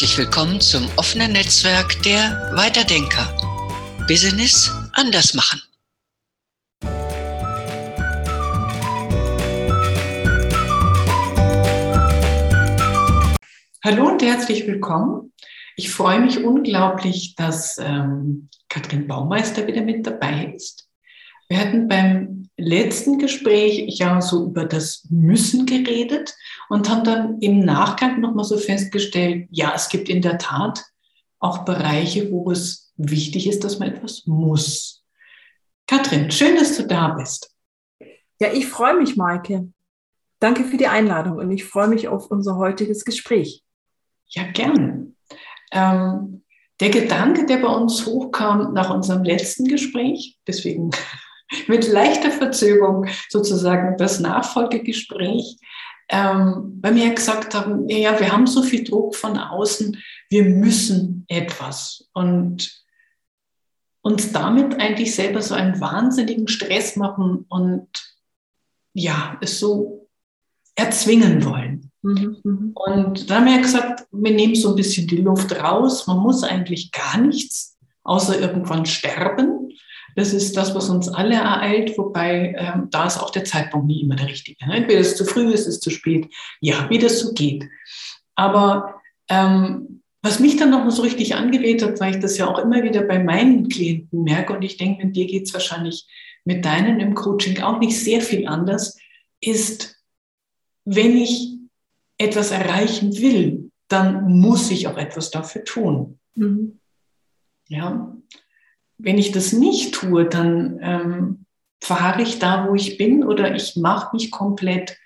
Herzlich willkommen zum offenen Netzwerk der Weiterdenker. Business anders machen. Hallo und herzlich willkommen. Ich freue mich unglaublich, dass ähm, Katrin Baumeister wieder mit dabei ist. Wir hatten beim letzten Gespräch ja so über das Müssen geredet und haben dann im Nachgang nochmal so festgestellt, ja, es gibt in der Tat auch Bereiche, wo es wichtig ist, dass man etwas muss. Katrin, schön, dass du da bist. Ja, ich freue mich, Maike. Danke für die Einladung und ich freue mich auf unser heutiges Gespräch. Ja, gerne. Ähm, der Gedanke, der bei uns hochkam nach unserem letzten Gespräch, deswegen mit leichter Verzögerung sozusagen das Nachfolgegespräch, ähm, weil wir gesagt haben, ja, wir haben so viel Druck von außen, wir müssen etwas und uns damit eigentlich selber so einen wahnsinnigen Stress machen und ja, es so erzwingen wollen. Mhm, mhm. Und da haben wir gesagt, wir nehmen so ein bisschen die Luft raus, man muss eigentlich gar nichts, außer irgendwann sterben. Das ist das, was uns alle ereilt, wobei ähm, da ist auch der Zeitpunkt nie immer der richtige. Ne? Entweder ist es zu früh, ist es zu spät, ja, wie das so geht. Aber ähm, was mich dann noch so richtig angeweht hat, weil ich das ja auch immer wieder bei meinen Klienten merke, und ich denke, mit dir geht es wahrscheinlich mit deinen im Coaching auch nicht sehr viel anders, ist, wenn ich etwas erreichen will, dann muss ich auch etwas dafür tun. Mhm. Ja, wenn ich das nicht tue, dann ähm, fahre ich da, wo ich bin oder ich mache mich komplett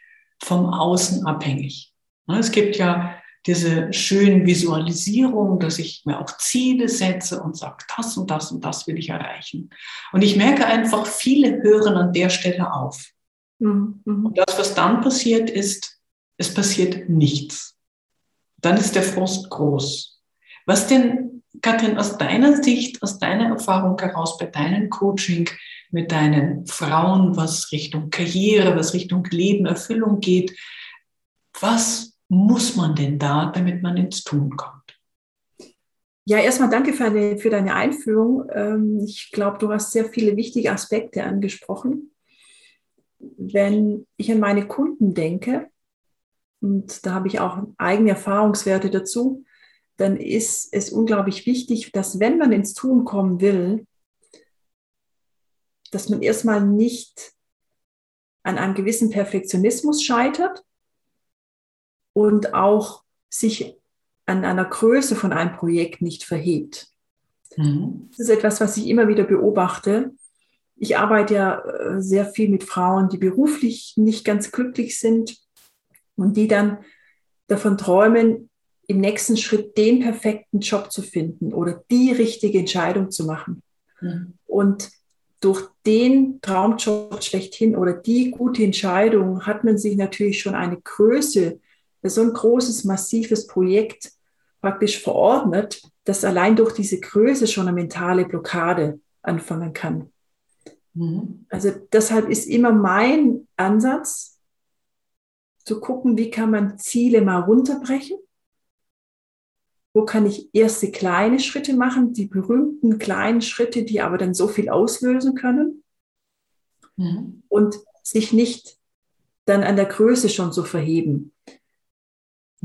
vom Außen abhängig. Ne, es gibt ja diese schönen Visualisierungen, dass ich mir auch Ziele setze und sage, das und das und das will ich erreichen. Und ich merke einfach, viele hören an der Stelle auf. Mhm. Und das, was dann passiert, ist, es passiert nichts. Dann ist der Frust groß. Was denn Katrin, aus deiner Sicht, aus deiner Erfahrung heraus bei deinem Coaching mit deinen Frauen, was Richtung Karriere, was Richtung Leben, Erfüllung geht, was muss man denn da, damit man ins Tun kommt? Ja, erstmal danke für, eine, für deine Einführung. Ähm, ich glaube, du hast sehr viele wichtige Aspekte angesprochen. Wenn ich an meine Kunden denke, und da habe ich auch eigene Erfahrungswerte dazu, dann ist es unglaublich wichtig, dass wenn man ins Tun kommen will, dass man erstmal nicht an einem gewissen Perfektionismus scheitert und auch sich an einer Größe von einem Projekt nicht verhebt. Mhm. Das ist etwas, was ich immer wieder beobachte. Ich arbeite ja äh, sehr viel mit Frauen, die beruflich nicht ganz glücklich sind und die dann davon träumen, im nächsten Schritt den perfekten Job zu finden oder die richtige Entscheidung zu machen. Mhm. Und durch den Traumjob schlechthin oder die gute Entscheidung hat man sich natürlich schon eine Größe, so ein großes, massives Projekt praktisch verordnet, dass allein durch diese Größe schon eine mentale Blockade anfangen kann. Mhm. Also deshalb ist immer mein Ansatz, zu gucken, wie kann man Ziele mal runterbrechen wo kann ich erste kleine Schritte machen, die berühmten kleinen Schritte, die aber dann so viel auslösen können mhm. und sich nicht dann an der Größe schon so verheben.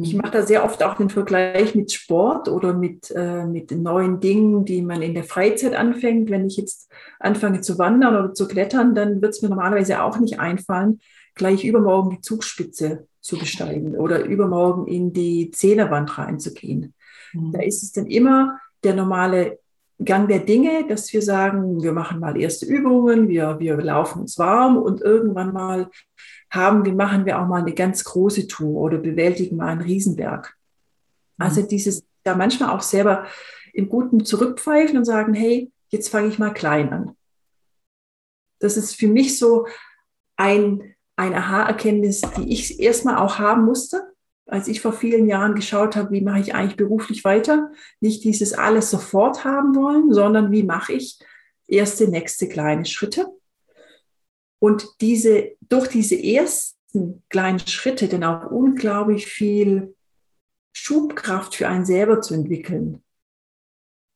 Ich mache da sehr oft auch den Vergleich mit Sport oder mit, äh, mit neuen Dingen, die man in der Freizeit anfängt. Wenn ich jetzt anfange zu wandern oder zu klettern, dann wird es mir normalerweise auch nicht einfallen, gleich übermorgen die Zugspitze zu besteigen oder übermorgen in die Zählerwand reinzugehen. Mhm. Da ist es dann immer der normale Gang der Dinge, dass wir sagen, wir machen mal erste Übungen, wir, wir laufen uns warm und irgendwann mal haben wir, machen wir auch mal eine ganz große Tour oder bewältigen mal einen Riesenberg. Mhm. Also dieses, da manchmal auch selber im Guten zurückpfeifen und sagen, hey, jetzt fange ich mal klein an. Das ist für mich so ein, ein Aha-Erkenntnis, die ich erstmal auch haben musste als ich vor vielen Jahren geschaut habe, wie mache ich eigentlich beruflich weiter, nicht dieses alles sofort haben wollen, sondern wie mache ich erste, nächste kleine Schritte. Und diese, durch diese ersten kleinen Schritte dann auch unglaublich viel Schubkraft für einen selber zu entwickeln.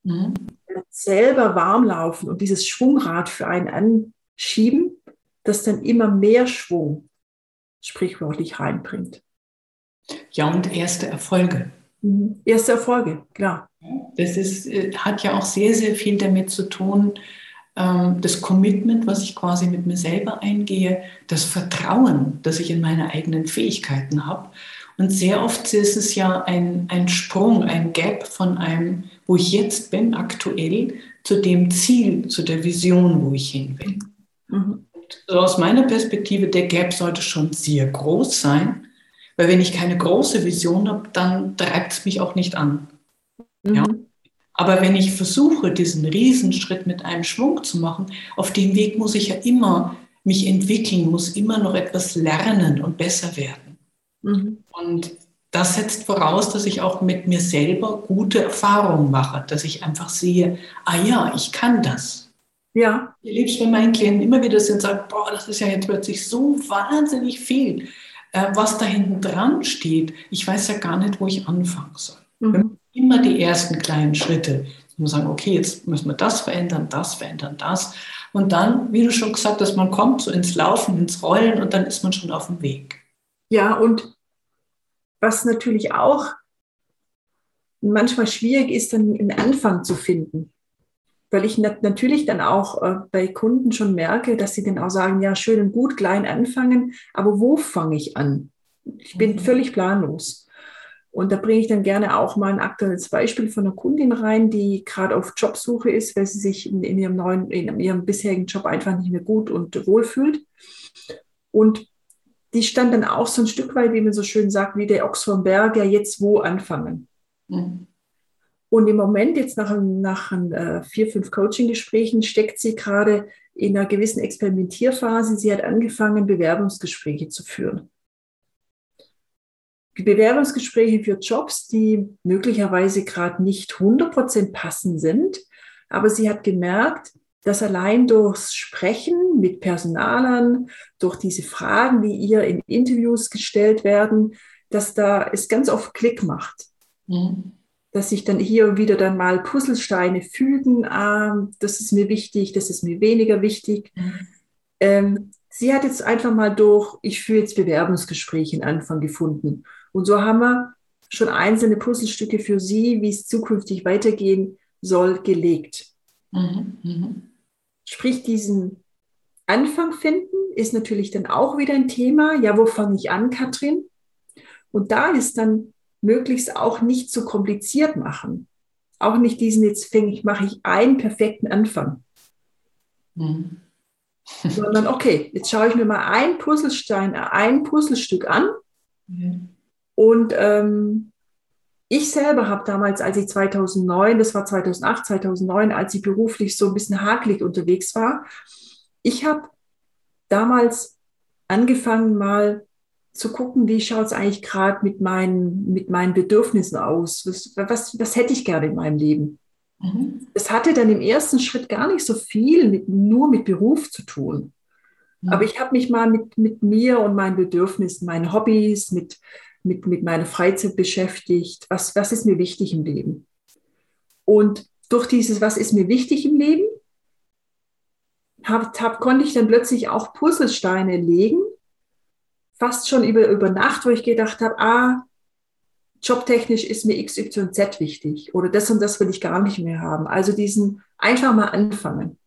Mhm. Selber warm laufen und dieses Schwungrad für einen anschieben, das dann immer mehr Schwung sprichwörtlich reinbringt. Ja, und erste Erfolge. Mhm. Erste Erfolge, klar. Das ist, äh, hat ja auch sehr, sehr viel damit zu tun, ähm, das Commitment, was ich quasi mit mir selber eingehe, das Vertrauen, das ich in meine eigenen Fähigkeiten habe. Und sehr oft ist es ja ein, ein Sprung, ein Gap von einem, wo ich jetzt bin, aktuell, zu dem Ziel, zu der Vision, wo ich hin will. Mhm. So aus meiner Perspektive, der Gap sollte schon sehr groß sein, weil wenn ich keine große Vision habe, dann treibt es mich auch nicht an. Mhm. Ja? Aber wenn ich versuche, diesen Riesenschritt mit einem Schwung zu machen, auf dem Weg muss ich ja immer mich entwickeln, muss immer noch etwas lernen und besser werden. Mhm. Und das setzt voraus, dass ich auch mit mir selber gute Erfahrungen mache, dass ich einfach sehe, ah ja, ich kann das. Ja. Ich liebe es, wenn meine Klienten immer wieder sind und sagen, boah, das ist ja jetzt plötzlich so wahnsinnig viel, was da hinten dran steht. Ich weiß ja gar nicht, wo ich anfangen soll. Mhm immer die ersten kleinen Schritte. Muss sagen, okay, jetzt müssen wir das verändern, das verändern, das. Und dann, wie du schon gesagt hast, man kommt so ins Laufen, ins Rollen und dann ist man schon auf dem Weg. Ja, und was natürlich auch manchmal schwierig ist, dann einen Anfang zu finden. Weil ich natürlich dann auch äh, bei Kunden schon merke, dass sie dann auch sagen, ja, schön und gut, klein anfangen, aber wo fange ich an? Ich bin mhm. völlig planlos. Und da bringe ich dann gerne auch mal ein aktuelles Beispiel von einer Kundin rein, die gerade auf Jobsuche ist, weil sie sich in, in, ihrem neuen, in ihrem bisherigen Job einfach nicht mehr gut und wohl fühlt. Und die stand dann auch so ein Stück weit, wie man so schön sagt, wie der Ochs vom Berg, ja jetzt wo anfangen. Mhm. Und im Moment, jetzt nach, nach äh, vier, fünf Coaching-Gesprächen, steckt sie gerade in einer gewissen Experimentierphase. Sie hat angefangen, Bewerbungsgespräche zu führen. Bewerbungsgespräche für Jobs, die möglicherweise gerade nicht 100% passend sind. Aber sie hat gemerkt, dass allein durchs Sprechen mit Personalern, durch diese Fragen, die ihr in Interviews gestellt werden, dass da es ganz oft Klick macht. Mhm. Dass sich dann hier wieder dann mal Puzzlesteine fügen. Ah, das ist mir wichtig, das ist mir weniger wichtig. Mhm. Ähm, sie hat jetzt einfach mal durch, ich führe jetzt Bewerbungsgespräche in Anfang gefunden. Und so haben wir schon einzelne Puzzlestücke für Sie, wie es zukünftig weitergehen soll, gelegt. Mhm, mh. Sprich, diesen Anfang finden ist natürlich dann auch wieder ein Thema. Ja, wo fange ich an, Katrin? Und da ist dann möglichst auch nicht zu so kompliziert machen. Auch nicht diesen, jetzt fange ich, mache ich einen perfekten Anfang. Mhm. Sondern okay, jetzt schaue ich mir mal ein Puzzlestein, ein Puzzlestück an. Mhm. Und ähm, ich selber habe damals, als ich 2009, das war 2008, 2009, als ich beruflich so ein bisschen hakelig unterwegs war, ich habe damals angefangen mal zu gucken, wie schaut es eigentlich gerade mit meinen, mit meinen Bedürfnissen aus? Was, was, was hätte ich gerne in meinem Leben? Mhm. Das hatte dann im ersten Schritt gar nicht so viel mit, nur mit Beruf zu tun. Mhm. Aber ich habe mich mal mit, mit mir und meinen Bedürfnissen, meinen Hobbys, mit, mit, mit meiner Freizeit beschäftigt, was, was ist mir wichtig im Leben. Und durch dieses, was ist mir wichtig im Leben, hab, hab, konnte ich dann plötzlich auch Puzzlesteine legen, fast schon über, über Nacht, wo ich gedacht habe, ah, jobtechnisch ist mir XYZ wichtig oder das und das will ich gar nicht mehr haben. Also diesen einfach mal anfangen.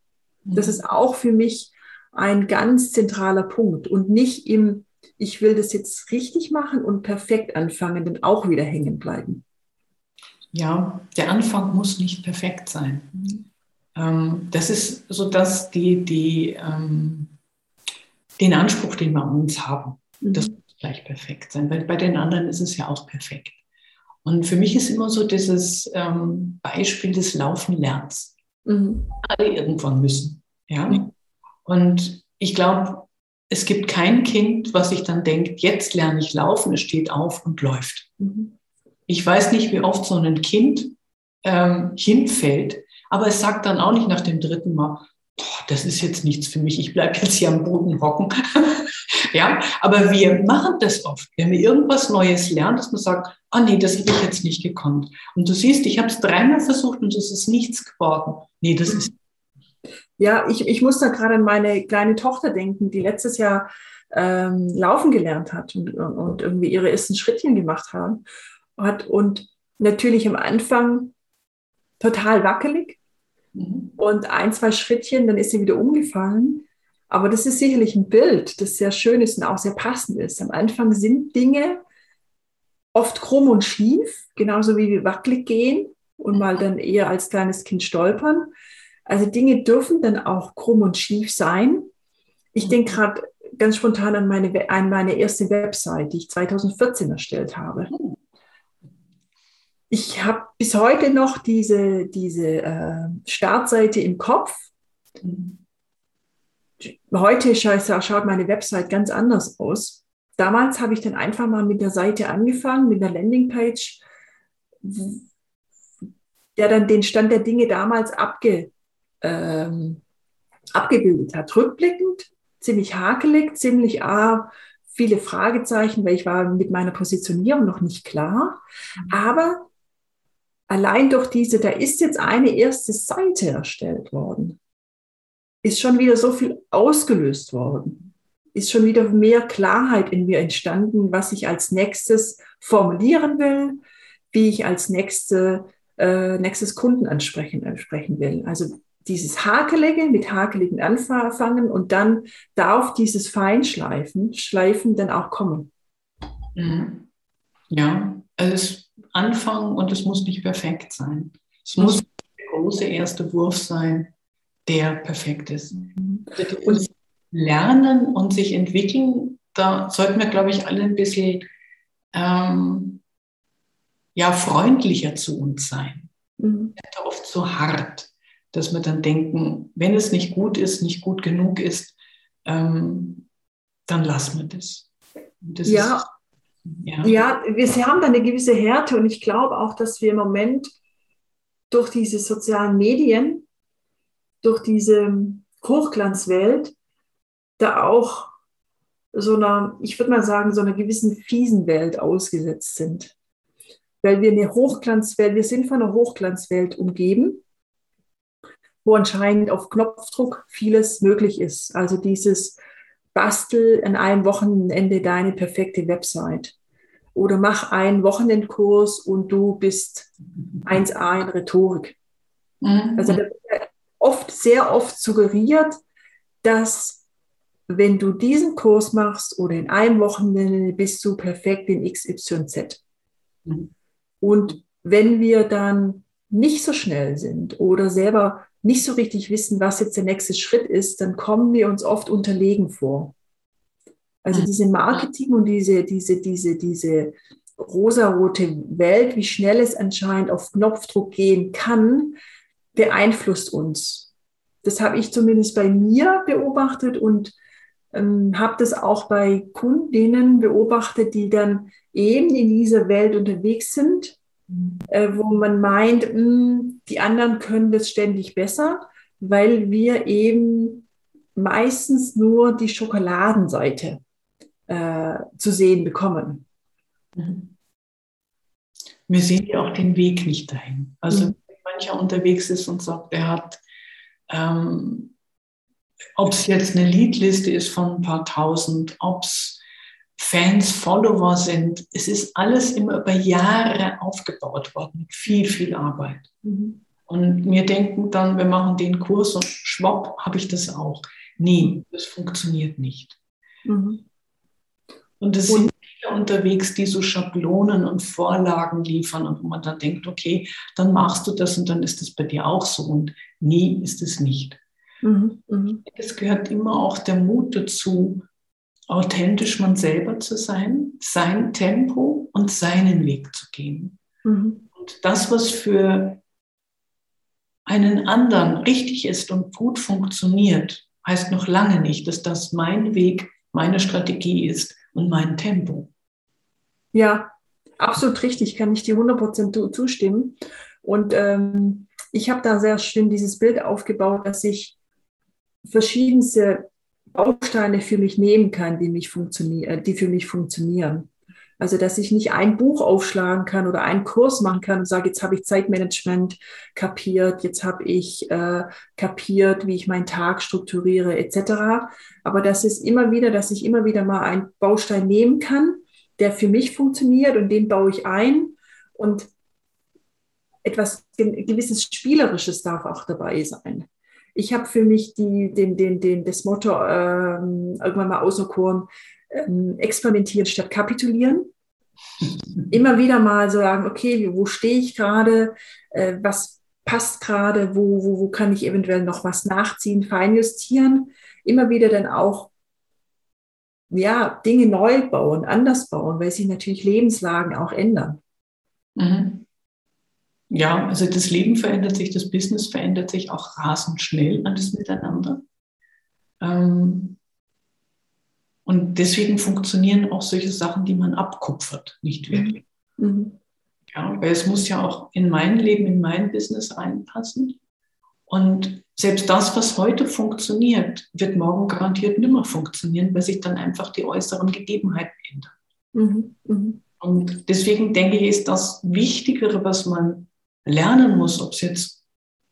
Das mhm. ist auch für mich ein ganz zentraler Punkt und nicht im ich will das jetzt richtig machen und perfekt anfangen, dann auch wieder hängen bleiben. Ja, der Anfang muss nicht perfekt sein. Mhm. Ähm, das ist so, dass die, die, ähm, den Anspruch, den wir an uns haben, mhm. das muss gleich perfekt sein, weil bei den anderen ist es ja auch perfekt. Und für mich ist immer so dieses ähm, Beispiel des Laufenlernens. Mhm. Alle irgendwann müssen. Ja? Und ich glaube, es gibt kein Kind, was sich dann denkt, jetzt lerne ich laufen, es steht auf und läuft. Mhm. Ich weiß nicht, wie oft so ein Kind ähm, hinfällt, aber es sagt dann auch nicht nach dem dritten Mal, das ist jetzt nichts für mich, ich bleibe jetzt hier am Boden hocken. ja, aber wir machen das oft. Wenn wir irgendwas Neues lernen, dass man sagt, ah nee, das habe ich jetzt nicht gekonnt. Und du siehst, ich habe es dreimal versucht und es ist nichts geworden. Nee, das ist. Ja, ich, ich muss da gerade an meine kleine Tochter denken, die letztes Jahr ähm, laufen gelernt hat und, und irgendwie ihre ersten Schrittchen gemacht haben, hat und natürlich am Anfang total wackelig mhm. und ein, zwei Schrittchen, dann ist sie wieder umgefallen. Aber das ist sicherlich ein Bild, das sehr schön ist und auch sehr passend ist. Am Anfang sind Dinge oft krumm und schief, genauso wie wir wackelig gehen und mal dann eher als kleines Kind stolpern. Also Dinge dürfen dann auch krumm und schief sein. Ich denke mhm. gerade ganz spontan an meine, an meine erste Website, die ich 2014 erstellt habe. Ich habe bis heute noch diese, diese äh, Startseite im Kopf. Heute schaut meine Website ganz anders aus. Damals habe ich dann einfach mal mit der Seite angefangen, mit der Landingpage, der dann den Stand der Dinge damals abge, ähm, abgebildet hat. Rückblickend ziemlich hakelig, ziemlich ah, viele Fragezeichen, weil ich war mit meiner Positionierung noch nicht klar. Aber allein durch diese, da ist jetzt eine erste Seite erstellt worden, ist schon wieder so viel ausgelöst worden, ist schon wieder mehr Klarheit in mir entstanden, was ich als nächstes formulieren will, wie ich als nächste, äh, nächstes Kunden ansprechen, ansprechen will. Also dieses Hakelige mit hakeligen anfangen und dann darf dieses Feinschleifen, Schleifen dann auch kommen. Mhm. Ja, also anfangen und es muss nicht perfekt sein. Es muss der große erste Wurf sein, der perfekt ist. Und lernen und sich entwickeln, da sollten wir, glaube ich, alle ein bisschen ähm, ja, freundlicher zu uns sein. Mhm. Oft so hart, dass wir dann denken, wenn es nicht gut ist, nicht gut genug ist, ähm, dann lassen wir das. das ja, ja, ja wir, sie haben da eine gewisse Härte und ich glaube auch, dass wir im Moment durch diese sozialen Medien, durch diese Hochglanzwelt, da auch so einer, ich würde mal sagen, so einer gewissen fiesen Welt ausgesetzt sind. Weil wir eine Hochglanzwelt, wir sind von einer Hochglanzwelt umgeben, wo anscheinend auf Knopfdruck vieles möglich ist. Also dieses bastel an einem Wochenende deine perfekte Website. Oder mach einen Wochenendkurs und du bist 1a in Rhetorik. Mhm. Also da wird oft, sehr oft suggeriert, dass wenn du diesen Kurs machst oder in einem Wochenende bist du perfekt in XYZ. Mhm. Und wenn wir dann nicht so schnell sind oder selber nicht so richtig wissen, was jetzt der nächste Schritt ist, dann kommen wir uns oft unterlegen vor. Also mhm. diese Marketing und diese, diese, diese, diese rosarote Welt, wie schnell es anscheinend auf Knopfdruck gehen kann, beeinflusst uns. Das habe ich zumindest bei mir beobachtet und ähm, habe das auch bei Kundinnen beobachtet, die dann eben in dieser Welt unterwegs sind äh, wo man meint, mh, hm, die anderen können das ständig besser, weil wir eben meistens nur die Schokoladenseite äh, zu sehen bekommen. Mhm. Wir sehen ja auch den Weg nicht dahin. Also mhm. wenn mancher unterwegs ist und sagt, er hat, ähm, ob es jetzt eine Liedliste ist von ein paar tausend, ob es Fans, Follower sind. Es ist alles immer über Jahre aufgebaut worden, mit viel, viel Arbeit. Mhm. Und wir denken dann, wir machen den Kurs und schwupp, habe ich das auch. Nee, das funktioniert nicht. Mhm. Und es sind viele unterwegs, die so Schablonen und Vorlagen liefern und wo man dann denkt, okay, dann machst du das und dann ist das bei dir auch so. Und nie ist es nicht. Mhm. Mhm. Es gehört immer auch der Mut dazu, authentisch man selber zu sein, sein Tempo und seinen Weg zu gehen. Mhm. Und das, was für einen anderen richtig ist und gut funktioniert, heißt noch lange nicht, dass das mein Weg, meine Strategie ist und mein Tempo. Ja, absolut richtig, kann ich dir 100% zustimmen. Und ähm, ich habe da sehr schön dieses Bild aufgebaut, dass ich verschiedenste Bausteine für mich nehmen kann, die, mich funktionieren, die für mich funktionieren. Also, dass ich nicht ein Buch aufschlagen kann oder einen Kurs machen kann und sage, jetzt habe ich Zeitmanagement kapiert, jetzt habe ich äh, kapiert, wie ich meinen Tag strukturiere, etc. Aber das ist immer wieder, dass ich immer wieder mal einen Baustein nehmen kann, der für mich funktioniert und den baue ich ein und etwas gewisses Spielerisches darf auch dabei sein. Ich habe für mich die, den, den, den, das Motto ähm, irgendwann mal auserkoren, ähm, experimentieren statt kapitulieren. Immer wieder mal sagen, okay, wo stehe ich gerade, äh, was passt gerade, wo, wo, wo kann ich eventuell noch was nachziehen, feinjustieren. Immer wieder dann auch ja, Dinge neu bauen, anders bauen, weil sich natürlich Lebenslagen auch ändern. Mhm. Ja, also das Leben verändert sich, das Business verändert sich auch rasend schnell, alles miteinander. Ähm, und deswegen funktionieren auch solche Sachen, die man abkupfert, nicht mhm. wirklich. Mhm. Ja, weil es muss ja auch in mein Leben, in mein Business reinpassen. Und selbst das, was heute funktioniert, wird morgen garantiert nimmer funktionieren, weil sich dann einfach die äußeren Gegebenheiten ändern. Mhm. Mhm. Und deswegen denke ich, ist das Wichtigere, was man lernen muss, ob es jetzt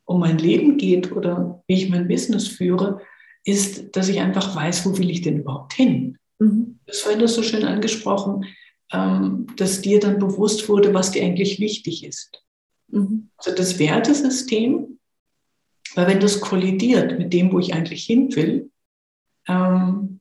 um mein Leben geht oder wie ich mein Business führe, ist, dass ich einfach weiß, wo will ich denn überhaupt hin. Mhm. Das vorhin das so schön angesprochen, ähm, dass dir dann bewusst wurde, was dir eigentlich wichtig ist. Mhm. Also das Wertesystem, weil wenn das kollidiert mit dem, wo ich eigentlich hin will, ähm,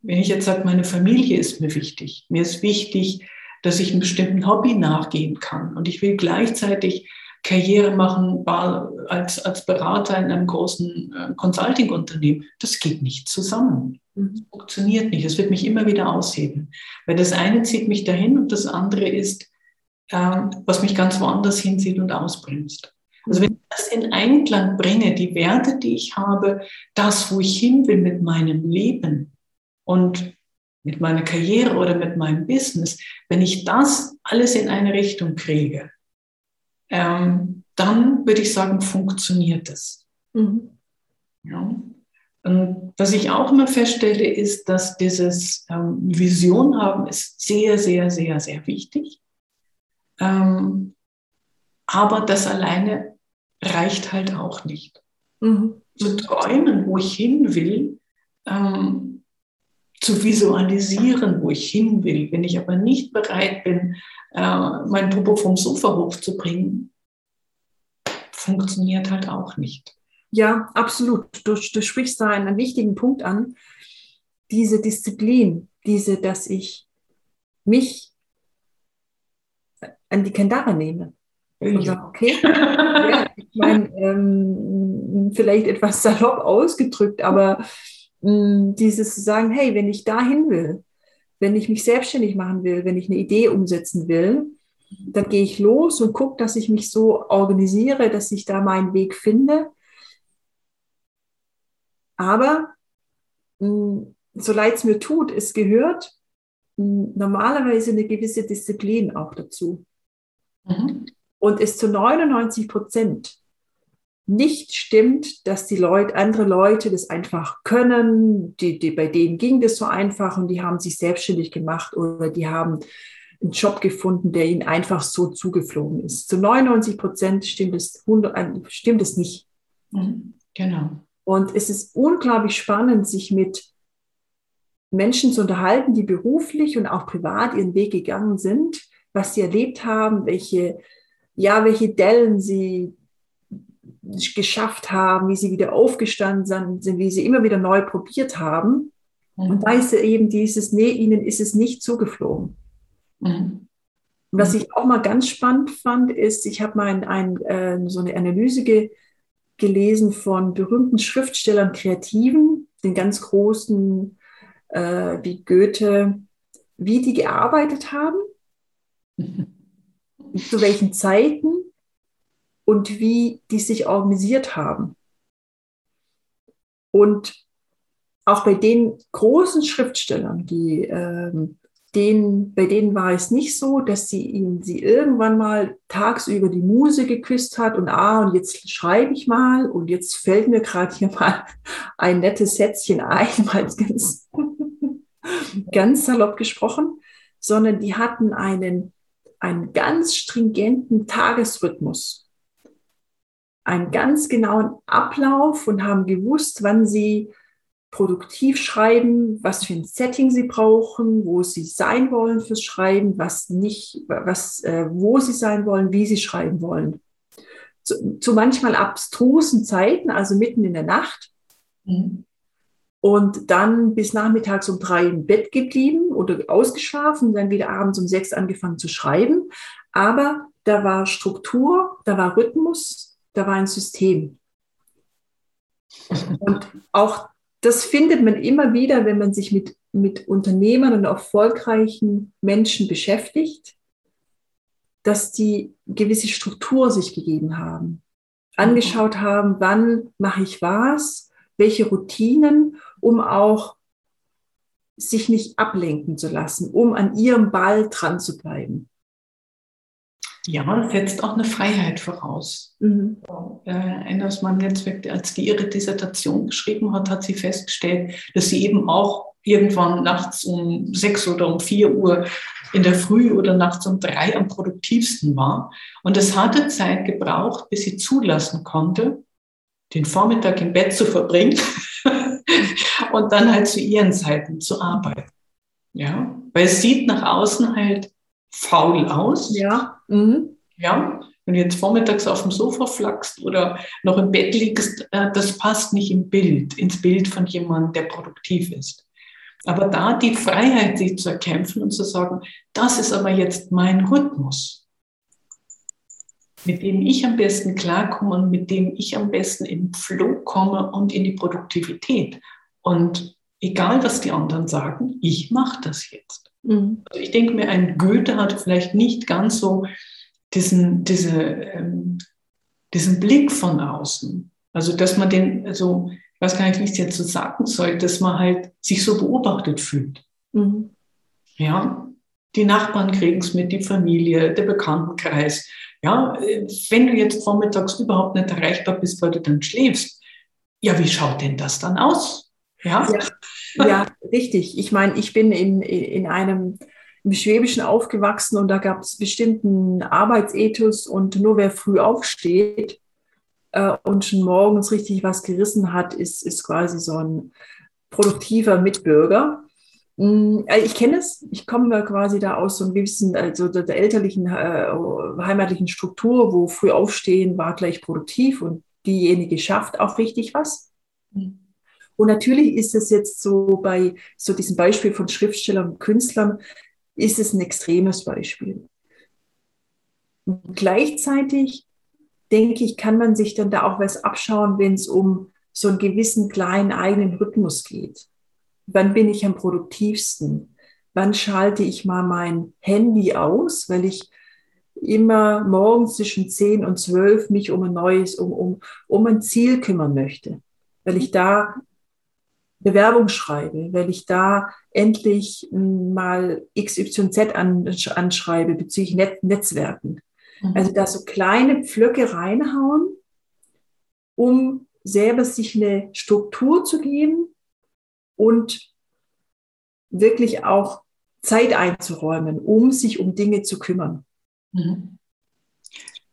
wenn ich jetzt sage, meine Familie ist mir wichtig, mir ist wichtig, dass ich einem bestimmten Hobby nachgehen kann und ich will gleichzeitig Karriere machen als, als Berater in einem großen äh, Consulting-Unternehmen. Das geht nicht zusammen. Mhm. Das funktioniert nicht. Es wird mich immer wieder ausheben. Weil das eine zieht mich dahin und das andere ist, ähm, was mich ganz woanders hinzieht und ausbremst. Also wenn ich das in Einklang bringe, die Werte, die ich habe, das, wo ich hin will mit meinem Leben und mit meiner Karriere oder mit meinem Business, wenn ich das alles in eine Richtung kriege, ähm, dann würde ich sagen, funktioniert es. Mhm. Ja. Und was ich auch immer feststelle, ist, dass dieses ähm, Vision haben ist sehr, sehr, sehr, sehr wichtig. Ähm, aber das alleine reicht halt auch nicht. Mhm. Zu träumen, wo ich hin will, ähm, zu visualisieren, wo ich hin will. Wenn ich aber nicht bereit bin, äh, mein Popo vom Sofa hochzubringen, funktioniert halt auch nicht. Ja, absolut. Du, du sprichst da einen wichtigen Punkt an. Diese Disziplin, diese, dass ich mich an die Kandare nehme. Und sage, okay, ja, ich meine, ähm, vielleicht etwas salopp ausgedrückt, aber dieses zu sagen, hey, wenn ich dahin will, wenn ich mich selbstständig machen will, wenn ich eine Idee umsetzen will, dann gehe ich los und gucke, dass ich mich so organisiere, dass ich da meinen Weg finde. Aber so leid es mir tut, es gehört normalerweise eine gewisse Disziplin auch dazu. Mhm. Und es zu 99 Prozent nicht stimmt, dass die Leute, andere Leute das einfach können, die, die, bei denen ging das so einfach und die haben sich selbstständig gemacht oder die haben einen Job gefunden, der ihnen einfach so zugeflogen ist. Zu 99 Prozent stimmt es, stimmt es nicht. Mhm. Genau. Und es ist unglaublich spannend, sich mit Menschen zu unterhalten, die beruflich und auch privat ihren Weg gegangen sind, was sie erlebt haben, welche, ja, welche Dellen sie geschafft haben, wie sie wieder aufgestanden sind, wie sie immer wieder neu probiert haben. Mhm. Und da ist eben dieses, nee, ihnen ist es nicht zugeflogen. Mhm. Und was ich auch mal ganz spannend fand, ist, ich habe mal ein, ein, äh, so eine Analyse ge gelesen von berühmten Schriftstellern, Kreativen, den ganz großen äh, wie Goethe, wie die gearbeitet haben, zu welchen Zeiten und wie die sich organisiert haben. Und auch bei den großen Schriftstellern, die, ähm, denen, bei denen war es nicht so, dass sie ihn sie irgendwann mal tagsüber die Muse geküsst hat und ah, und jetzt schreibe ich mal und jetzt fällt mir gerade hier mal ein nettes Sätzchen ein, mal ganz, ganz salopp gesprochen, sondern die hatten einen, einen ganz stringenten Tagesrhythmus, einen ganz genauen Ablauf und haben gewusst, wann sie produktiv schreiben, was für ein Setting sie brauchen, wo sie sein wollen fürs Schreiben, was nicht, was, äh, wo sie sein wollen, wie sie schreiben wollen. Zu, zu manchmal abstrusen Zeiten, also mitten in der Nacht. Mhm. Und dann bis nachmittags um drei im Bett geblieben oder ausgeschlafen, dann wieder abends um sechs angefangen zu schreiben. Aber da war Struktur, da war Rhythmus, da war ein System. Und auch das findet man immer wieder, wenn man sich mit, mit Unternehmern und erfolgreichen Menschen beschäftigt, dass die gewisse Struktur sich gegeben haben, angeschaut haben, wann mache ich was, welche Routinen, um auch sich nicht ablenken zu lassen, um an ihrem Ball dran zu bleiben. Ja, setzt auch eine Freiheit voraus. Mhm. Äh, Anders Mann Netzwerk, als die ihre Dissertation geschrieben hat, hat sie festgestellt, dass sie eben auch irgendwann nachts um sechs oder um vier Uhr in der Früh oder nachts um drei am produktivsten war. Und es hatte Zeit gebraucht, bis sie zulassen konnte, den Vormittag im Bett zu verbringen und dann halt zu ihren Zeiten zu arbeiten. Ja, weil es sieht nach außen halt faul aus. Ja. Mhm. Ja, wenn du jetzt vormittags auf dem Sofa flachst oder noch im Bett liegst, äh, das passt nicht im Bild, ins Bild von jemandem, der produktiv ist. Aber da die Freiheit, sich zu erkämpfen und zu sagen, das ist aber jetzt mein Rhythmus, mit dem ich am besten klarkomme und mit dem ich am besten im Flow komme und in die Produktivität. Und egal, was die anderen sagen, ich mache das jetzt. Mhm. Also ich denke mir, ein Goethe hat vielleicht nicht ganz so diesen, diese, ähm, diesen Blick von außen. Also, dass man den, also, ich weiß gar nicht, wie ich es jetzt so sagen soll, dass man halt sich so beobachtet fühlt. Mhm. Ja, die Nachbarn kriegen es mit, die Familie, der Bekanntenkreis. Ja, wenn du jetzt vormittags überhaupt nicht erreichbar bist, weil du dann schläfst, ja, wie schaut denn das dann aus? Ja, ja, ja richtig. Ich meine, ich bin in, in einem im Schwäbischen aufgewachsen und da gab es bestimmten Arbeitsethos und nur wer früh aufsteht äh, und schon morgens richtig was gerissen hat, ist, ist quasi so ein produktiver Mitbürger. Mm, äh, ich kenne es, ich komme quasi da aus so einem gewissen, also der, der elterlichen, äh, heimatlichen Struktur, wo früh aufstehen war gleich produktiv und diejenige schafft auch richtig was. Mhm. Und natürlich ist es jetzt so bei so diesem Beispiel von Schriftstellern und Künstlern, ist es ein extremes Beispiel. Und gleichzeitig denke ich, kann man sich dann da auch was abschauen, wenn es um so einen gewissen kleinen eigenen Rhythmus geht. Wann bin ich am produktivsten? Wann schalte ich mal mein Handy aus, weil ich immer morgens zwischen 10 und 12 mich um ein neues, um, um, um ein Ziel kümmern möchte, weil ich da Bewerbung schreibe, weil ich da endlich mal XYZ anschreibe bezüglich Net Netzwerken. Mhm. Also da so kleine Pflöcke reinhauen, um selber sich eine Struktur zu geben und wirklich auch Zeit einzuräumen, um sich um Dinge zu kümmern. Mhm.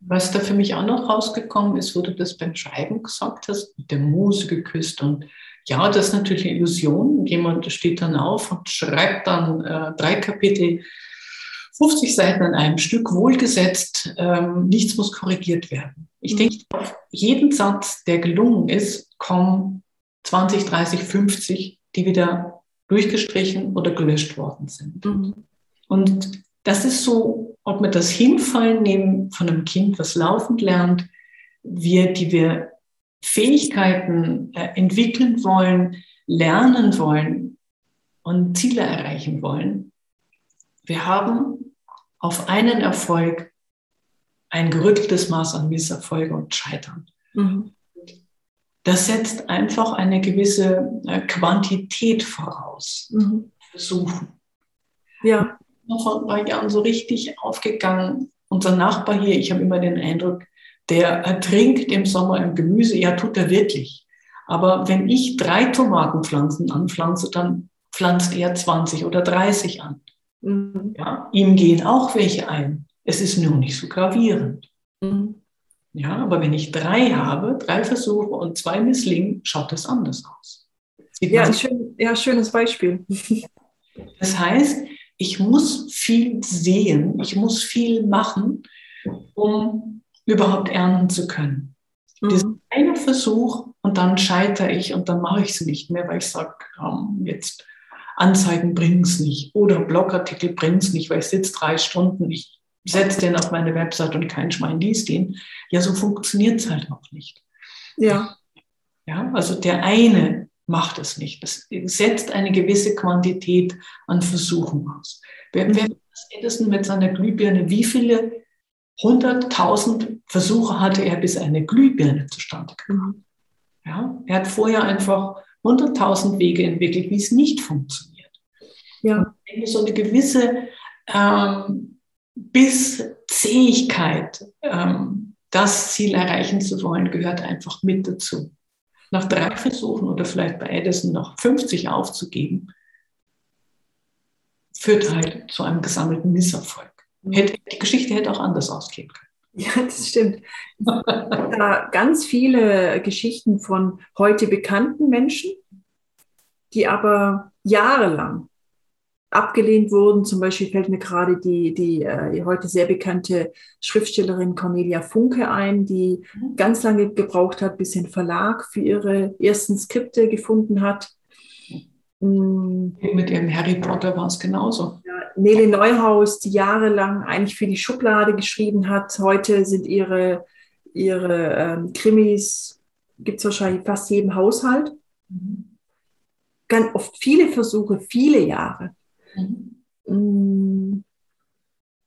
Was da für mich auch noch rausgekommen ist, wo du das beim Schreiben gesagt hast, mit der Muse geküsst und ja, das ist natürlich eine Illusion. Jemand steht dann auf und schreibt dann äh, drei Kapitel, 50 Seiten an einem Stück, wohlgesetzt, ähm, nichts muss korrigiert werden. Ich mhm. denke, auf jeden Satz, der gelungen ist, kommen 20, 30, 50, die wieder durchgestrichen oder gelöscht worden sind. Mhm. Und das ist so, ob wir das Hinfallen nehmen von einem Kind, was laufend lernt, wir, die wir Fähigkeiten äh, entwickeln wollen, lernen wollen und Ziele erreichen wollen. Wir haben auf einen Erfolg ein gerütteltes Maß an Misserfolge und Scheitern. Mhm. Das setzt einfach eine gewisse äh, Quantität voraus. Mhm. Versuchen. Ja. Vor ein paar Jahren so richtig aufgegangen. Unser Nachbar hier, ich habe immer den Eindruck, der ertrinkt im Sommer im Gemüse. Ja, tut er wirklich. Aber wenn ich drei Tomatenpflanzen anpflanze, dann pflanzt er 20 oder 30 an. Mhm. Ja, ihm gehen auch welche ein. Es ist nur nicht so gravierend. Mhm. Ja, aber wenn ich drei habe, drei Versuche und zwei misslingen, schaut das anders aus. Ja, schön, ja, schönes Beispiel. Das heißt, ich muss viel sehen, ich muss viel machen, um überhaupt ernten zu können. Mhm. Das ist ein Versuch und dann scheitere ich und dann mache ich es nicht mehr, weil ich sage, um, jetzt Anzeigen bringen es nicht oder Blogartikel bringen es nicht, weil ich sitze drei Stunden, ich setze den auf meine Website und kein Schwein liest ihn. Ja, so funktioniert es halt auch nicht. Ja. Ja, also der eine macht es nicht. Das setzt eine gewisse Quantität an Versuchen aus. Wer, wer Edison mit seiner Glühbirne, wie viele hunderttausend Versuche hatte er, bis eine Glühbirne zustande kam? Mhm. Ja, er hat vorher einfach hunderttausend Wege entwickelt, wie es nicht funktioniert. Ja. Und so eine gewisse ähm, Bisszähigkeit, ähm, das Ziel erreichen zu wollen, gehört einfach mit dazu. Nach drei Versuchen oder vielleicht bei Edison noch 50 aufzugeben, führt halt zu einem gesammelten Misserfolg. Hätte, die Geschichte hätte auch anders ausgehen können. Ja, das stimmt. Da ganz viele Geschichten von heute bekannten Menschen, die aber jahrelang abgelehnt wurden. Zum Beispiel fällt mir gerade die, die, äh, die heute sehr bekannte Schriftstellerin Cornelia Funke ein, die mhm. ganz lange gebraucht hat, bis sie einen Verlag für ihre ersten Skripte gefunden hat. Mhm. Mit ihrem Harry Potter war es genauso. Ja, Nele Neuhaus, die jahrelang eigentlich für die Schublade geschrieben hat. Heute sind ihre, ihre ähm, Krimis, gibt es wahrscheinlich fast jedem Haushalt. Mhm. Ganz oft viele Versuche, viele Jahre. Mhm.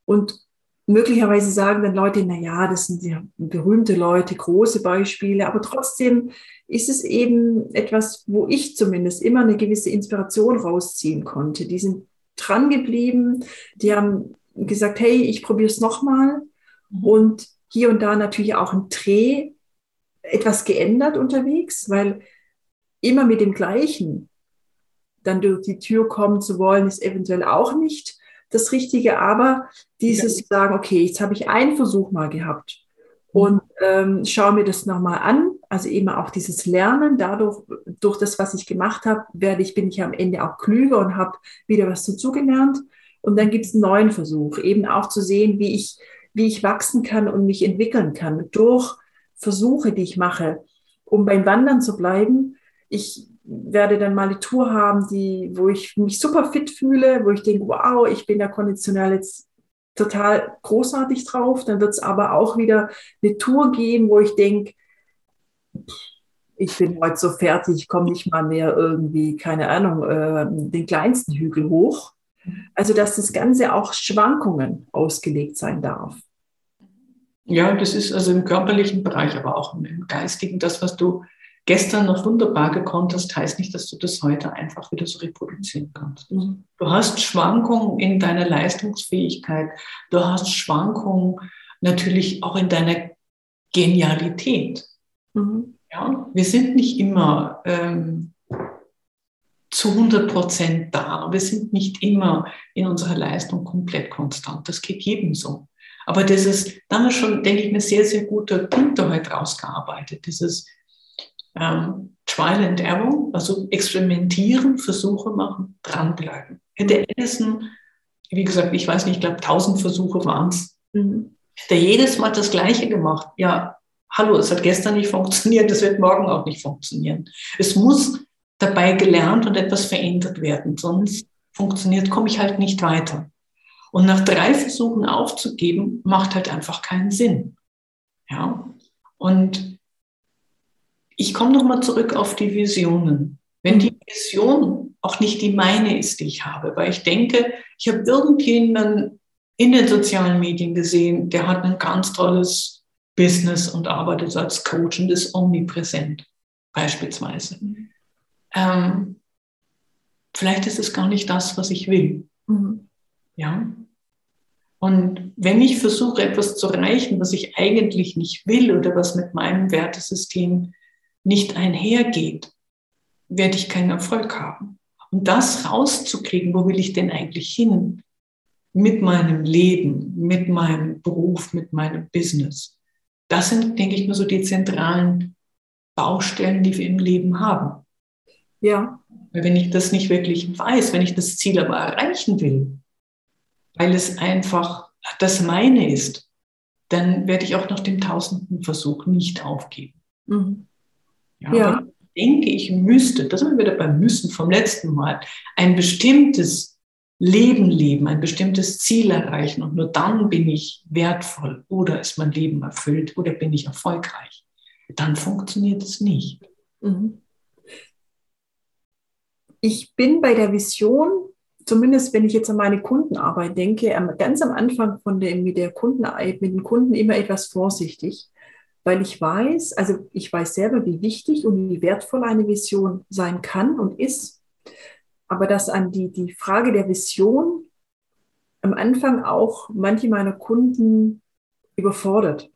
Und möglicherweise sagen dann Leute, na ja, das sind ja berühmte Leute, große Beispiele, aber trotzdem ist es eben etwas, wo ich zumindest immer eine gewisse Inspiration rausziehen konnte. Die sind dran geblieben, die haben gesagt, hey, ich probiere es nochmal mhm. und hier und da natürlich auch ein Dreh etwas geändert unterwegs, weil immer mit dem gleichen dann durch die Tür kommen zu wollen, ist eventuell auch nicht das Richtige. Aber dieses ja. sagen, okay, jetzt habe ich einen Versuch mal gehabt mhm. und ähm, schaue mir das nochmal an. Also eben auch dieses Lernen, dadurch, durch das, was ich gemacht habe, werde ich, bin ich am Ende auch klüger und habe wieder was dazugelernt. Und dann gibt es einen neuen Versuch, eben auch zu sehen, wie ich, wie ich wachsen kann und mich entwickeln kann durch Versuche, die ich mache. Um beim Wandern zu bleiben, ich werde dann mal eine Tour haben, die, wo ich mich super fit fühle, wo ich denke, wow, ich bin da konditionell jetzt total großartig drauf. Dann wird es aber auch wieder eine Tour geben, wo ich denke, ich bin heute so fertig, komme nicht mal mehr irgendwie, keine Ahnung, äh, den kleinsten Hügel hoch. Also, dass das Ganze auch Schwankungen ausgelegt sein darf. Ja, das ist also im körperlichen Bereich, aber auch im geistigen, das, was du gestern noch wunderbar gekonnt hast, heißt nicht, dass du das heute einfach wieder so reproduzieren kannst. Mhm. Du hast Schwankungen in deiner Leistungsfähigkeit, du hast Schwankungen natürlich auch in deiner Genialität. Mhm. Ja, wir sind nicht immer ähm, zu 100 Prozent da. Wir sind nicht immer in unserer Leistung komplett konstant. Das geht jedem so. Aber das ist, da haben wir schon, denke ich, eine sehr, sehr gute Punkte heute rausgearbeitet. Dieses, ähm, Trial and Error, also experimentieren, Versuche machen, dranbleiben. Hätte Edison, wie gesagt, ich weiß nicht, ich glaube, tausend Versuche waren es, mhm. hätte jedes Mal das Gleiche gemacht. Ja, hallo, es hat gestern nicht funktioniert, es wird morgen auch nicht funktionieren. Es muss dabei gelernt und etwas verändert werden, sonst funktioniert, komme ich halt nicht weiter. Und nach drei Versuchen aufzugeben, macht halt einfach keinen Sinn. Ja. Und ich komme nochmal zurück auf die Visionen. Wenn die Vision auch nicht die meine ist, die ich habe, weil ich denke, ich habe irgendjemanden in den sozialen Medien gesehen, der hat ein ganz tolles Business und arbeitet als Coach und ist omnipräsent, beispielsweise. Ähm, vielleicht ist es gar nicht das, was ich will. Mhm. Ja. Und wenn ich versuche, etwas zu erreichen, was ich eigentlich nicht will oder was mit meinem Wertesystem nicht einhergeht, werde ich keinen Erfolg haben. Und das rauszukriegen, wo will ich denn eigentlich hin? Mit meinem Leben, mit meinem Beruf, mit meinem Business. Das sind, denke ich mal, so die zentralen Baustellen, die wir im Leben haben. Ja. Weil wenn ich das nicht wirklich weiß, wenn ich das Ziel aber erreichen will, weil es einfach das meine ist, dann werde ich auch nach dem tausendten Versuch nicht aufgeben. Mhm. Ja, ja. ich denke, ich müsste, das sind wir wieder beim Müssen vom letzten Mal, ein bestimmtes Leben leben, ein bestimmtes Ziel erreichen und nur dann bin ich wertvoll oder ist mein Leben erfüllt oder bin ich erfolgreich. Dann funktioniert es nicht. Mhm. Ich bin bei der Vision zumindest wenn ich jetzt an meine Kundenarbeit denke, ganz am Anfang von der, mit der Kundenarbeit, mit den Kunden immer etwas vorsichtig, weil ich weiß, also ich weiß selber, wie wichtig und wie wertvoll eine Vision sein kann und ist, aber dass an die, die Frage der Vision am Anfang auch manche meiner Kunden überfordert.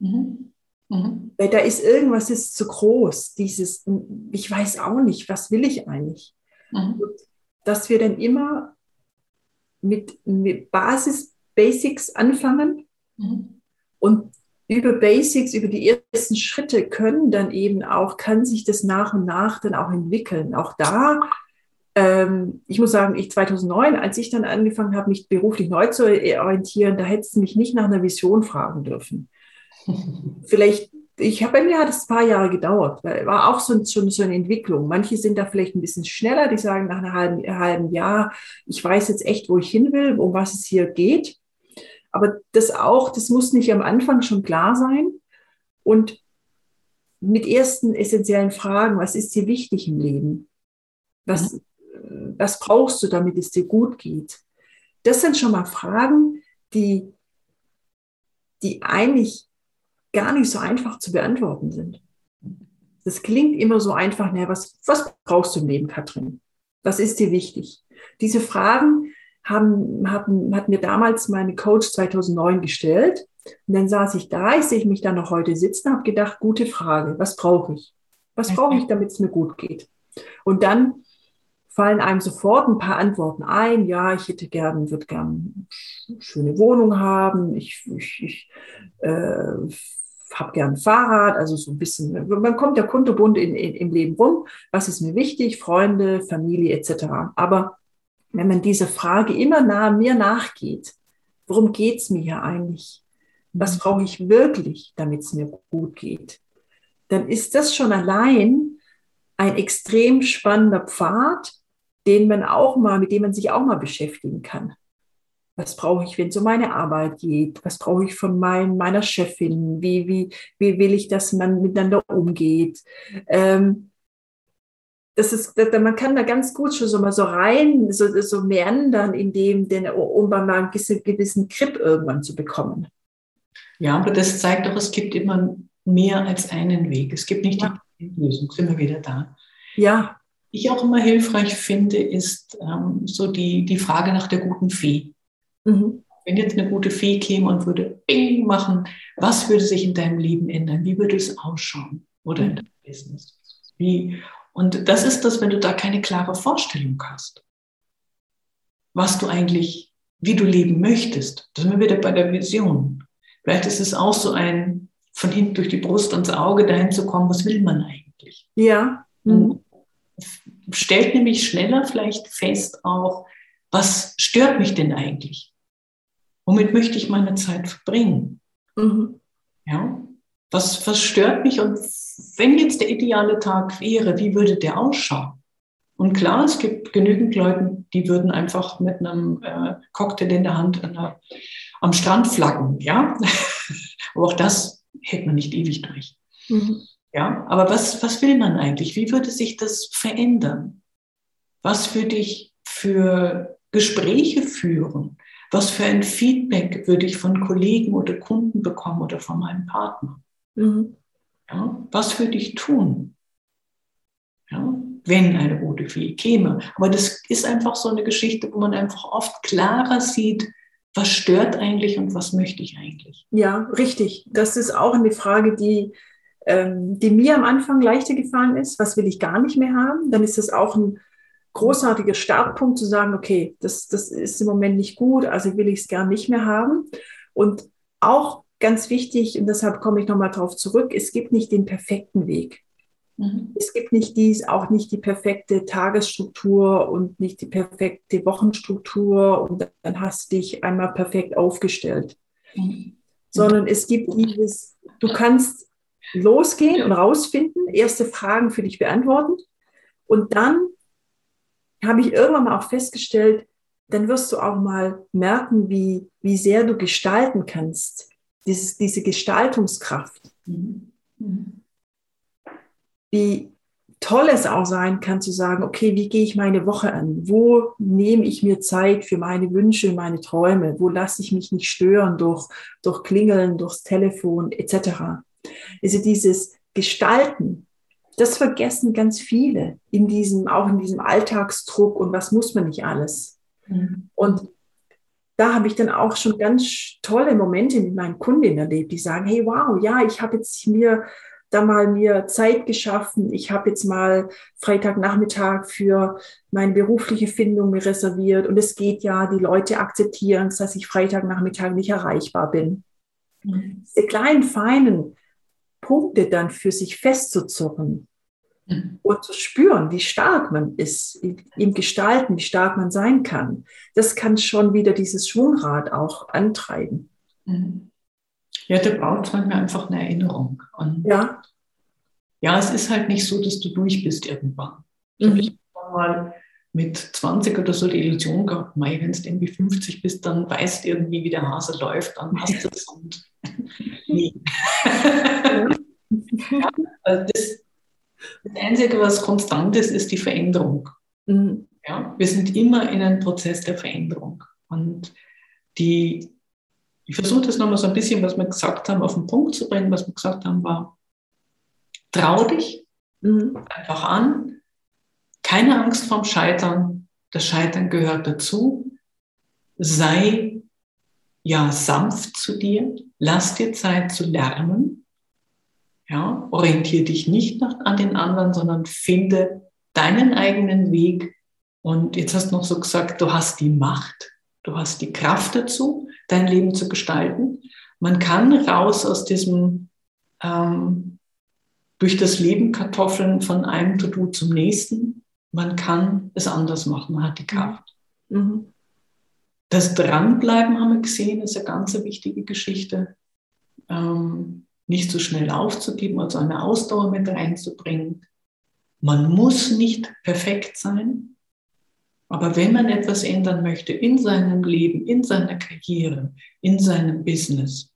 Mhm. Mhm. Weil da ist irgendwas ist zu groß, dieses, ich weiß auch nicht, was will ich eigentlich? Mhm dass wir dann immer mit, mit Basis, Basics anfangen mhm. und über Basics, über die ersten Schritte können dann eben auch, kann sich das nach und nach dann auch entwickeln. Auch da, ähm, ich muss sagen, ich 2009, als ich dann angefangen habe, mich beruflich neu zu orientieren, da hättest du mich nicht nach einer Vision fragen dürfen. Vielleicht ich habe bei mir hat es ein paar Jahre gedauert, weil war auch so, so, so, eine Entwicklung. Manche sind da vielleicht ein bisschen schneller, die sagen nach einem halben, einem halben Jahr, ich weiß jetzt echt, wo ich hin will, um was es hier geht. Aber das auch, das muss nicht am Anfang schon klar sein. Und mit ersten essentiellen Fragen, was ist dir wichtig im Leben? Was, mhm. was brauchst du, damit es dir gut geht? Das sind schon mal Fragen, die, die eigentlich gar nicht so einfach zu beantworten sind. Das klingt immer so einfach, naja, was, was brauchst du im Leben, Katrin? Was ist dir wichtig? Diese Fragen haben, haben, hat mir damals meine Coach 2009 gestellt. Und dann saß ich da, ich sehe mich dann noch heute sitzen, habe gedacht, gute Frage, was brauche ich? Was brauche ich, damit es mir gut geht? Und dann fallen einem sofort ein paar Antworten ein. Ja, ich hätte gern, würde gern eine schöne Wohnung haben. Ich, ich, ich äh, habe gern Fahrrad, also so ein bisschen, man kommt ja kunterbunt in, in, im Leben rum, was ist mir wichtig, Freunde, Familie etc. Aber wenn man diese Frage immer nah, mir nachgeht, worum geht es mir hier eigentlich? Was mhm. brauche ich wirklich, damit es mir gut geht? Dann ist das schon allein ein extrem spannender Pfad, den man auch mal, mit dem man sich auch mal beschäftigen kann. Was brauche ich, wenn es um meine Arbeit geht? Was brauche ich von mein, meiner Chefin? Wie, wie, wie will ich, dass man miteinander umgeht? Ähm, das ist, man kann da ganz gut schon so mal so rein, so, so meandern, in dem, denn, um mal einen gewissen Grip irgendwann zu bekommen. Ja, aber das zeigt doch, es gibt immer mehr als einen Weg. Es gibt nicht ja. die Lösung. Sind wir wieder da? Ja. Ich auch immer hilfreich finde, ist ähm, so die, die Frage nach der guten Fee. Mhm. Wenn jetzt eine gute Fee käme und würde Bing machen, was würde sich in deinem Leben ändern? Wie würde es ausschauen? Oder in deinem Business? Wie? Und das ist das, wenn du da keine klare Vorstellung hast, was du eigentlich, wie du leben möchtest. Da sind wir wieder bei der Vision. Vielleicht ist es auch so ein, von hinten durch die Brust ans Auge dahin zu kommen, was will man eigentlich? Ja. Mhm. Stellt nämlich schneller vielleicht fest auch, was stört mich denn eigentlich? Womit möchte ich meine Zeit verbringen? Mhm. Ja, was, was stört mich? Und wenn jetzt der ideale Tag wäre, wie würde der ausschauen? Und klar, es gibt genügend Leute, die würden einfach mit einem äh, Cocktail in der Hand einer, am Strand flaggen, ja. aber auch das hält man nicht ewig durch. Mhm. Ja, aber was, was will man eigentlich? Wie würde sich das verändern? Was würde ich für Gespräche führen? Was für ein Feedback würde ich von Kollegen oder Kunden bekommen oder von meinem Partner? Mhm. Ja, was würde ich tun? Ja, wenn eine rote Fee käme. Aber das ist einfach so eine Geschichte, wo man einfach oft klarer sieht, was stört eigentlich und was möchte ich eigentlich. Ja, richtig. Das ist auch eine Frage, die, ähm, die mir am Anfang leichter gefallen ist. Was will ich gar nicht mehr haben? Dann ist das auch ein großartiger Startpunkt zu sagen, okay, das, das ist im Moment nicht gut, also will ich es gern nicht mehr haben. Und auch ganz wichtig, und deshalb komme ich nochmal darauf zurück, es gibt nicht den perfekten Weg. Mhm. Es gibt nicht dies, auch nicht die perfekte Tagesstruktur und nicht die perfekte Wochenstruktur und dann hast du dich einmal perfekt aufgestellt. Mhm. Sondern es gibt dieses, du kannst losgehen und rausfinden, erste Fragen für dich beantworten und dann habe ich irgendwann mal auch festgestellt, dann wirst du auch mal merken, wie, wie sehr du gestalten kannst. Dieses, diese Gestaltungskraft. Mhm. Mhm. Wie toll es auch sein kann zu sagen, okay, wie gehe ich meine Woche an? Wo nehme ich mir Zeit für meine Wünsche, meine Träume? Wo lasse ich mich nicht stören durch, durch Klingeln, durchs Telefon etc. Also dieses Gestalten, das vergessen ganz viele in diesem, auch in diesem Alltagsdruck und was muss man nicht alles. Mhm. Und da habe ich dann auch schon ganz tolle Momente mit meinen Kundinnen erlebt, die sagen, hey, wow, ja, ich habe jetzt mir da mal mir Zeit geschaffen. Ich habe jetzt mal Freitagnachmittag für meine berufliche Findung mir reserviert. Und es geht ja, die Leute akzeptieren es, dass ich Freitagnachmittag nicht erreichbar bin. Mhm. Diese kleinen, feinen Punkte dann für sich festzuzurren. Und zu spüren, wie stark man ist im Gestalten, wie stark man sein kann, das kann schon wieder dieses Schwungrad auch antreiben. Mhm. Ja, da braucht es manchmal einfach eine Erinnerung. Und ja. ja, es ist halt nicht so, dass du durch bist irgendwann. Mhm. Ich habe mal mit 20 oder so die Illusion gehabt, wenn du irgendwie 50 bist, dann weißt du irgendwie, wie der Hase läuft, dann hast du es und nie. ja, also das, das Einzige, was konstant ist, ist die Veränderung. Mhm. Ja, wir sind immer in einem Prozess der Veränderung. Und die, ich versuche das nochmal so ein bisschen, was wir gesagt haben, auf den Punkt zu bringen. Was wir gesagt haben, war, trau dich mhm. einfach an, keine Angst vorm Scheitern. Das Scheitern gehört dazu. Sei ja sanft zu dir, lass dir Zeit zu lernen. Ja, orientiere dich nicht nach, an den anderen, sondern finde deinen eigenen Weg. Und jetzt hast du noch so gesagt, du hast die Macht, du hast die Kraft dazu dein Leben zu gestalten. Man kann raus aus diesem ähm, durch das Leben Kartoffeln von einem To-Do zum nächsten. Man kann es anders machen, man hat die Kraft. Mhm. Das Dranbleiben haben wir gesehen, ist eine ganz wichtige Geschichte. Ähm, nicht so schnell aufzugeben, also eine Ausdauer mit reinzubringen. Man muss nicht perfekt sein. Aber wenn man etwas ändern möchte in seinem Leben, in seiner Karriere, in seinem Business,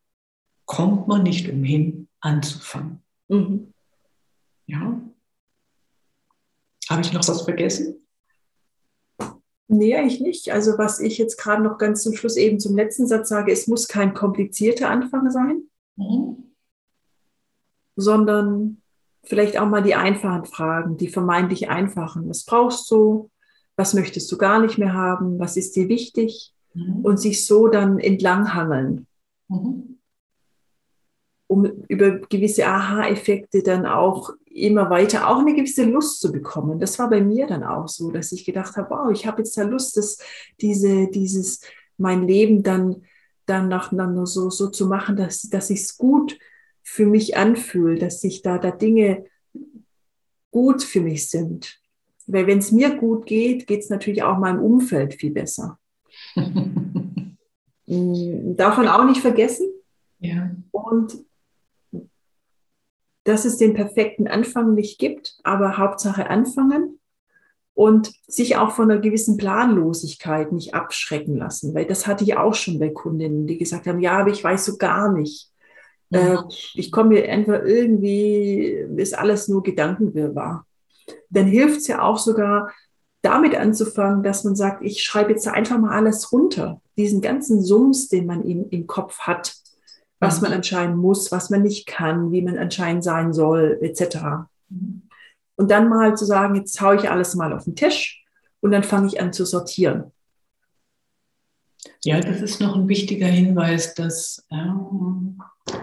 kommt man nicht umhin, anzufangen. Mhm. Ja. Habe ich noch was vergessen? Nee, eigentlich nicht. Also was ich jetzt gerade noch ganz zum Schluss eben zum letzten Satz sage, es muss kein komplizierter Anfang sein, mhm. Sondern vielleicht auch mal die einfachen Fragen, die vermeintlich einfachen. Was brauchst du? was möchtest du gar nicht mehr haben, was ist dir wichtig mhm. und sich so dann entlanghangeln, mhm. um über gewisse Aha-Effekte dann auch immer weiter auch eine gewisse Lust zu bekommen. Das war bei mir dann auch so, dass ich gedacht habe, wow, ich habe jetzt da Lust, dass diese, dieses, mein Leben dann, dann nacheinander so, so zu machen, dass, dass ich es gut für mich anfühle, dass sich da, da Dinge gut für mich sind. Weil wenn es mir gut geht, geht es natürlich auch meinem Umfeld viel besser. Mm, davon auch nicht vergessen. Ja. Und dass es den perfekten Anfang nicht gibt, aber Hauptsache anfangen und sich auch von einer gewissen Planlosigkeit nicht abschrecken lassen, weil das hatte ich auch schon bei Kundinnen, die gesagt haben, ja, aber ich weiß so gar nicht. Äh, ich komme mir einfach irgendwie, ist alles nur Gedankenwirrwarr dann hilft es ja auch sogar, damit anzufangen, dass man sagt, ich schreibe jetzt einfach mal alles runter. Diesen ganzen Sums, den man im, im Kopf hat, was mhm. man anscheinend muss, was man nicht kann, wie man anscheinend sein soll, etc. Mhm. und dann mal zu sagen, jetzt haue ich alles mal auf den Tisch und dann fange ich an zu sortieren. Ja, das ist noch ein wichtiger Hinweis, dass ähm,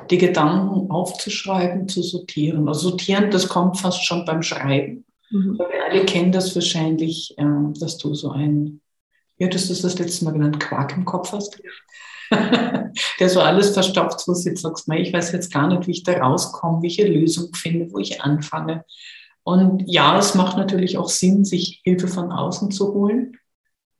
die Gedanken aufzuschreiben, zu sortieren. Also sortieren, das kommt fast schon beim Schreiben. Mhm. Wir alle kennen das wahrscheinlich, ähm, dass du so ein, ja, das ist das letzte Mal genannt, Quark im Kopf hast. der so alles verstopft, wo du jetzt sagst, ich weiß jetzt gar nicht, wie ich da rauskomme, welche Lösung finde, wo ich anfange. Und ja, es macht natürlich auch Sinn, sich Hilfe von außen zu holen.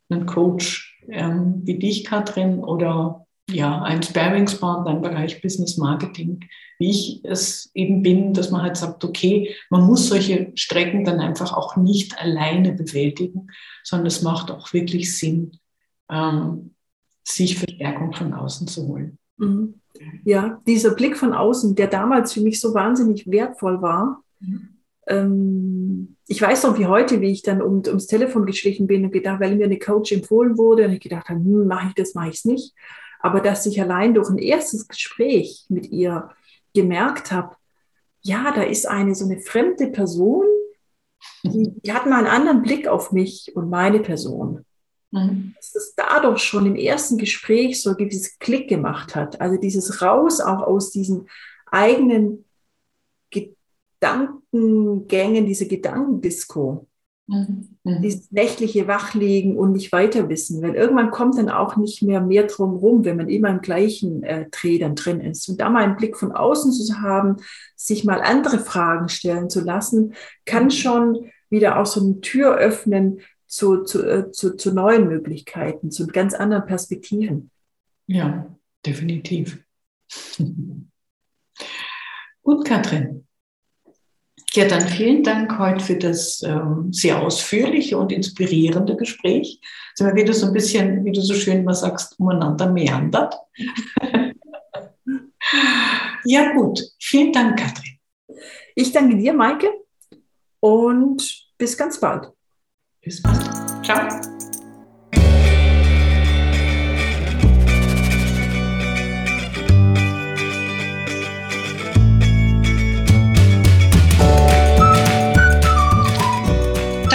Einen Coach ähm, wie dich, Katrin, oder ja, ein Sparingspartner im Bereich Business Marketing, wie ich es eben bin, dass man halt sagt, okay, man muss solche Strecken dann einfach auch nicht alleine bewältigen, sondern es macht auch wirklich Sinn, ähm, sich Verstärkung von außen zu holen. Mhm. Ja, dieser Blick von außen, der damals für mich so wahnsinnig wertvoll war. Mhm. Ähm, ich weiß noch wie heute, wie ich dann um, ums Telefon geschlichen bin und gedacht, weil mir eine Coach empfohlen wurde und ich gedacht habe, hm, mache ich das, mache ich es nicht. Aber dass ich allein durch ein erstes Gespräch mit ihr gemerkt habe, ja, da ist eine so eine fremde Person, die, die hat mal einen anderen Blick auf mich und meine Person. Mhm. Dass es dadurch schon im ersten Gespräch so ein gewisses Klick gemacht hat. Also dieses Raus auch aus diesen eigenen Gedankengängen, diese Gedankendisco. Mhm. Dieses nächtliche Wachlegen und nicht weiter wissen, weil irgendwann kommt dann auch nicht mehr mehr drum rum, wenn man immer im gleichen äh, Dreh dann drin ist. Und da mal einen Blick von außen zu haben, sich mal andere Fragen stellen zu lassen, kann mhm. schon wieder auch so eine Tür öffnen zu, zu, äh, zu, zu neuen Möglichkeiten, zu ganz anderen Perspektiven. Ja, definitiv. Gut, Katrin. Ja, dann vielen Dank heute für das ähm, sehr ausführliche und inspirierende Gespräch. Sind wir wieder so ein bisschen, wie du so schön immer sagst, umeinander meandert. ja, gut. Vielen Dank, Katrin. Ich danke dir, Maike, und bis ganz bald. Bis bald. Ciao.